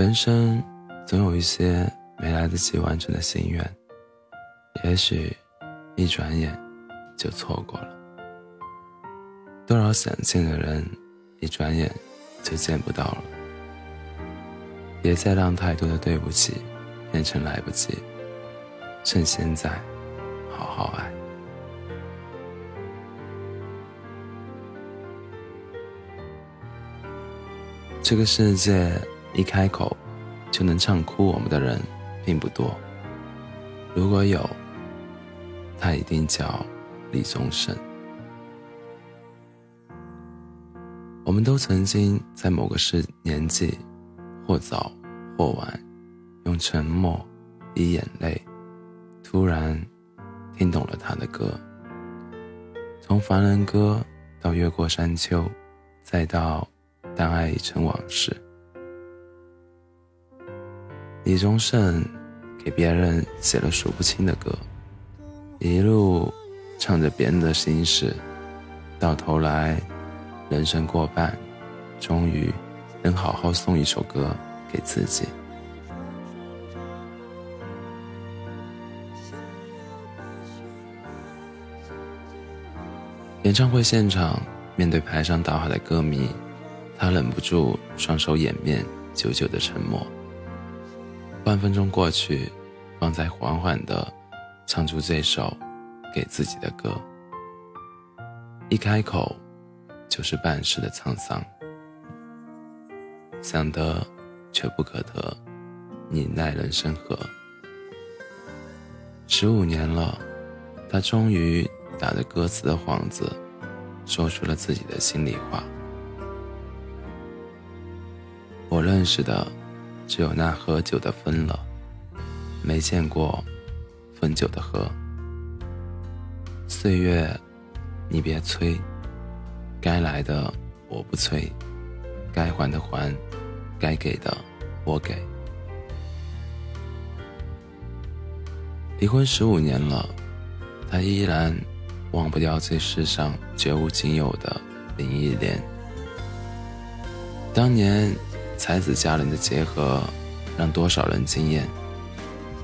人生总有一些没来得及完成的心愿，也许一转眼就错过了。多少想见的人，一转眼就见不到了。别再让太多的对不起变成来不及，趁现在好好爱。这个世界一开口就能唱哭我们的人并不多，如果有，他一定叫李宗盛。我们都曾经在某个时年纪，或早或晚，用沉默，以眼泪，突然听懂了他的歌。从《凡人歌》到《越过山丘》，再到《当爱已成往事》，李宗盛给别人写了数不清的歌，一路唱着别人的心事，到头来。人生过半，终于能好好送一首歌给自己。演唱会现场，面对排山倒海的歌迷，他忍不住双手掩面，久久的沉默。半分钟过去，方才缓缓的唱出这首给自己的歌。一开口。就是半世的沧桑，想得却不可得，你奈人生何？十五年了，他终于打着歌词的幌子，说出了自己的心里话。我认识的，只有那喝酒的分了，没见过分酒的喝。岁月，你别催。该来的我不催，该还的还，该给的我给。离婚十五年了，他依然忘不掉这世上绝无仅有的林忆莲。当年才子佳人的结合，让多少人惊艳，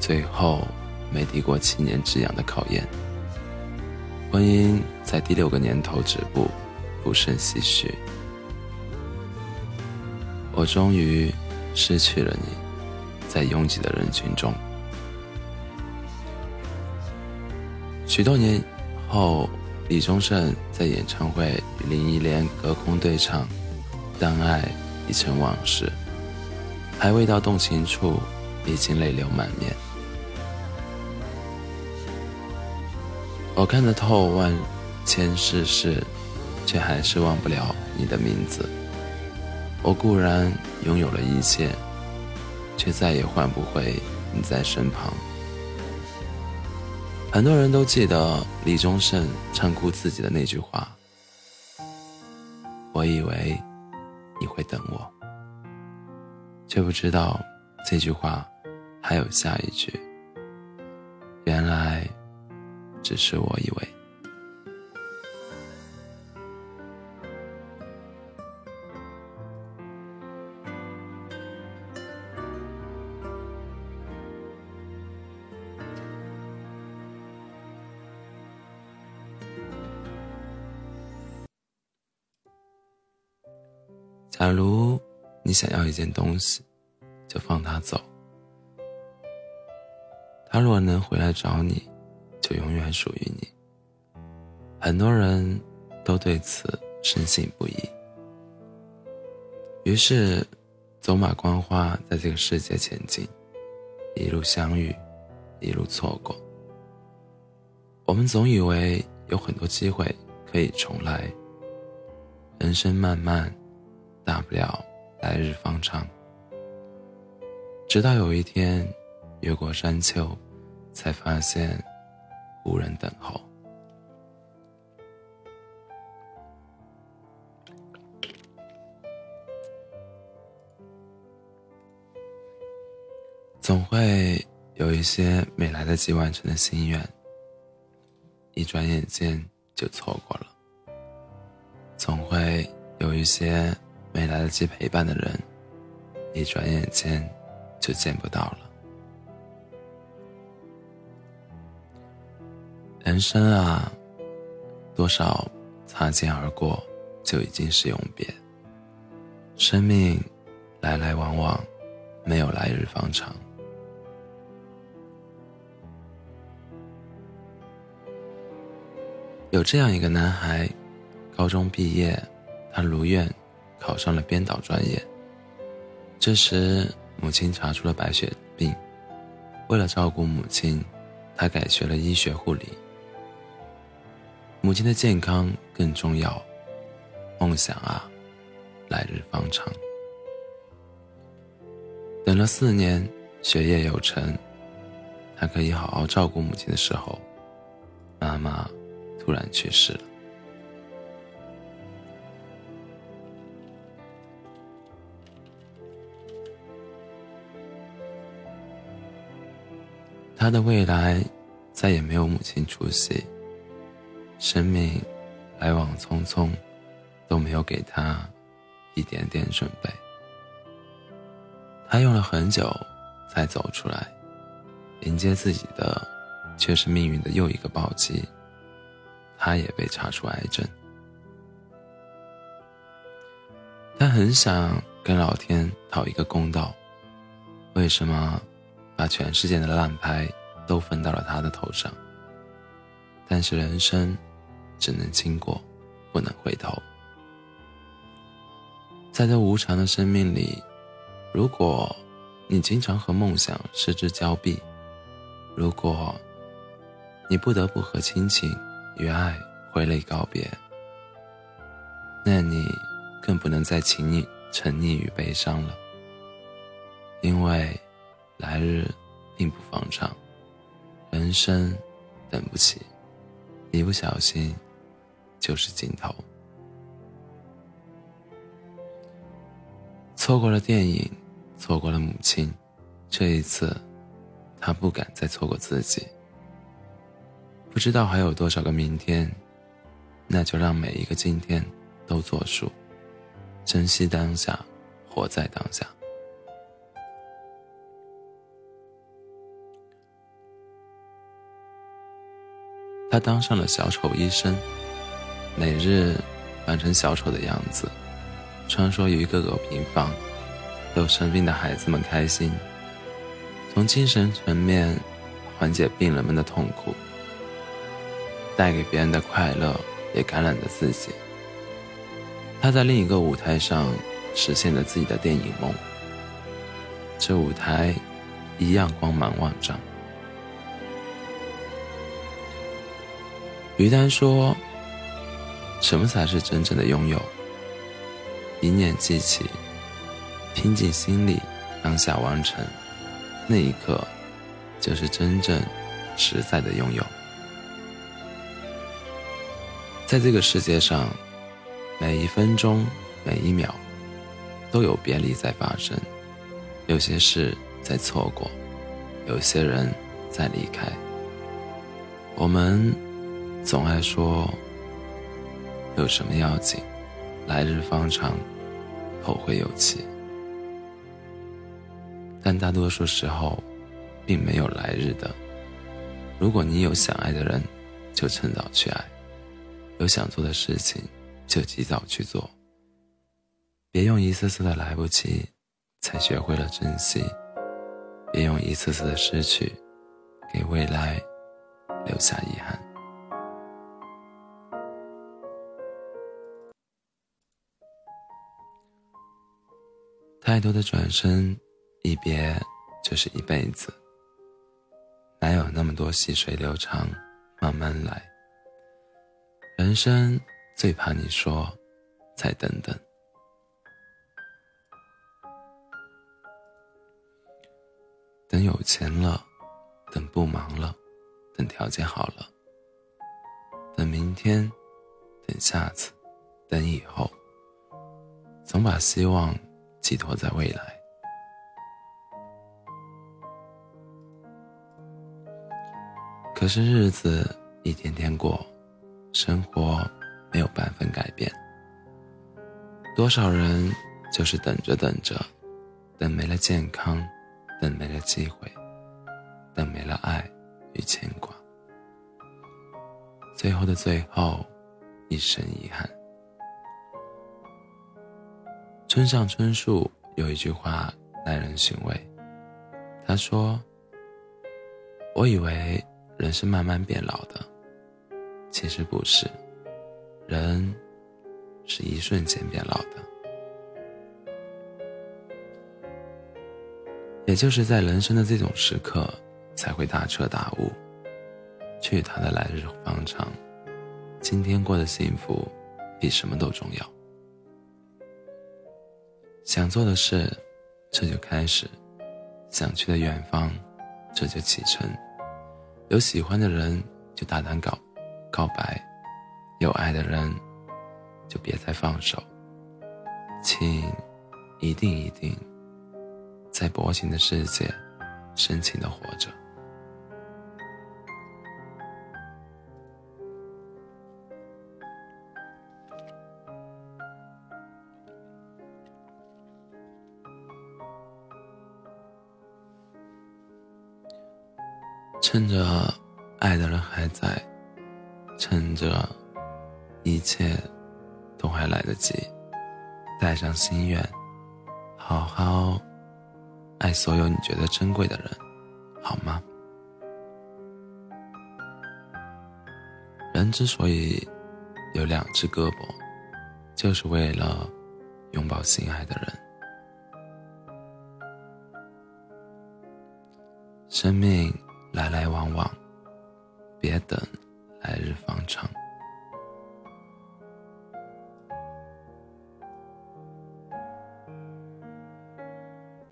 最后没抵过七年之痒的考验，婚姻在第六个年头止步。不胜唏嘘，我终于失去了你，在拥挤的人群中。许多年后，李宗盛在演唱会与林忆莲隔空对唱《当爱已成往事》，还未到动情处，已经泪流满面。我看得透万千世事。却还是忘不了你的名字。我固然拥有了一切，却再也换不回你在身旁。很多人都记得李宗盛唱哭自己的那句话：“我以为你会等我，却不知道这句话还有下一句。原来只是我以为。”假如你想要一件东西，就放他走。他若能回来找你，就永远属于你。很多人都对此深信不疑，于是走马观花在这个世界前进，一路相遇，一路错过。我们总以为有很多机会可以重来，人生漫漫。大不了来日方长。直到有一天，越过山丘，才发现无人等候。总会有一些没来得及完成的心愿，一转眼间就错过了。总会有一些。没来得及陪伴的人，一转眼间就见不到了。人生啊，多少擦肩而过就已经是永别。生命来来往往，没有来日方长。有这样一个男孩，高中毕业，他如愿考上了编导专业。这时，母亲查出了白血病，为了照顾母亲，他改学了医学护理。母亲的健康更重要，梦想啊，来日方长。等了四年，学业有成，他可以好好照顾母亲的时候，妈妈突然去世了。他的未来再也没有母亲出席。生命来往匆匆，都没有给他一点点准备。他用了很久才走出来，迎接自己的却是命运的又一个暴击。他也被查出癌症。他很想跟老天讨一个公道：为什么把全世界的烂牌都分到了他的头上？但是人生。只能经过，不能回头。在这无常的生命里，如果你经常和梦想失之交臂，如果你不得不和亲情与爱挥泪告别，那你更不能再轻易沉溺于悲伤了。因为来日并不方长，人生等不起，一不小心。就是尽头。错过了电影，错过了母亲，这一次，他不敢再错过自己。不知道还有多少个明天，那就让每一个今天都作数，珍惜当下，活在当下。他当上了小丑医生。每日扮成小丑的样子，穿梭于各个平房，逗生病的孩子们开心，从精神层面缓解病人们的痛苦，带给别人的快乐也感染着自己。他在另一个舞台上实现了自己的电影梦，这舞台一样光芒万丈。于丹说。什么才是真正的拥有？一念记起，拼尽心力，当下完成，那一刻，就是真正实在的拥有。在这个世界上，每一分钟、每一秒，都有别离在发生，有些事在错过，有些人在离开。我们总爱说。有什么要紧？来日方长，后会有期。但大多数时候，并没有来日的。如果你有想爱的人，就趁早去爱；有想做的事情，就及早去做。别用一次次的来不及，才学会了珍惜；别用一次次的失去，给未来留下遗憾。太多的转身，一别就是一辈子。哪有那么多细水流长，慢慢来。人生最怕你说再等等。等有钱了，等不忙了，等条件好了，等明天，等下次，等以后，总把希望。寄托在未来，可是日子一天天过，生活没有半分改变。多少人就是等着等着，等没了健康，等没了机会，等没了爱与牵挂，最后的最后，一生遗憾。村上春树有一句话耐人寻味，他说：“我以为人是慢慢变老的，其实不是，人是一瞬间变老的。也就是在人生的这种时刻，才会大彻大悟。去他的来日方长，今天过得幸福，比什么都重要。”想做的事，这就开始；想去的远方，这就启程。有喜欢的人，就大胆告告白；有爱的人，就别再放手。请一定一定，在薄情的世界，深情的活着。趁着爱的人还在，趁着一切都还来得及，带上心愿，好好爱所有你觉得珍贵的人，好吗？人之所以有两只胳膊，就是为了拥抱心爱的人。生命。来来往往，别等来日方长。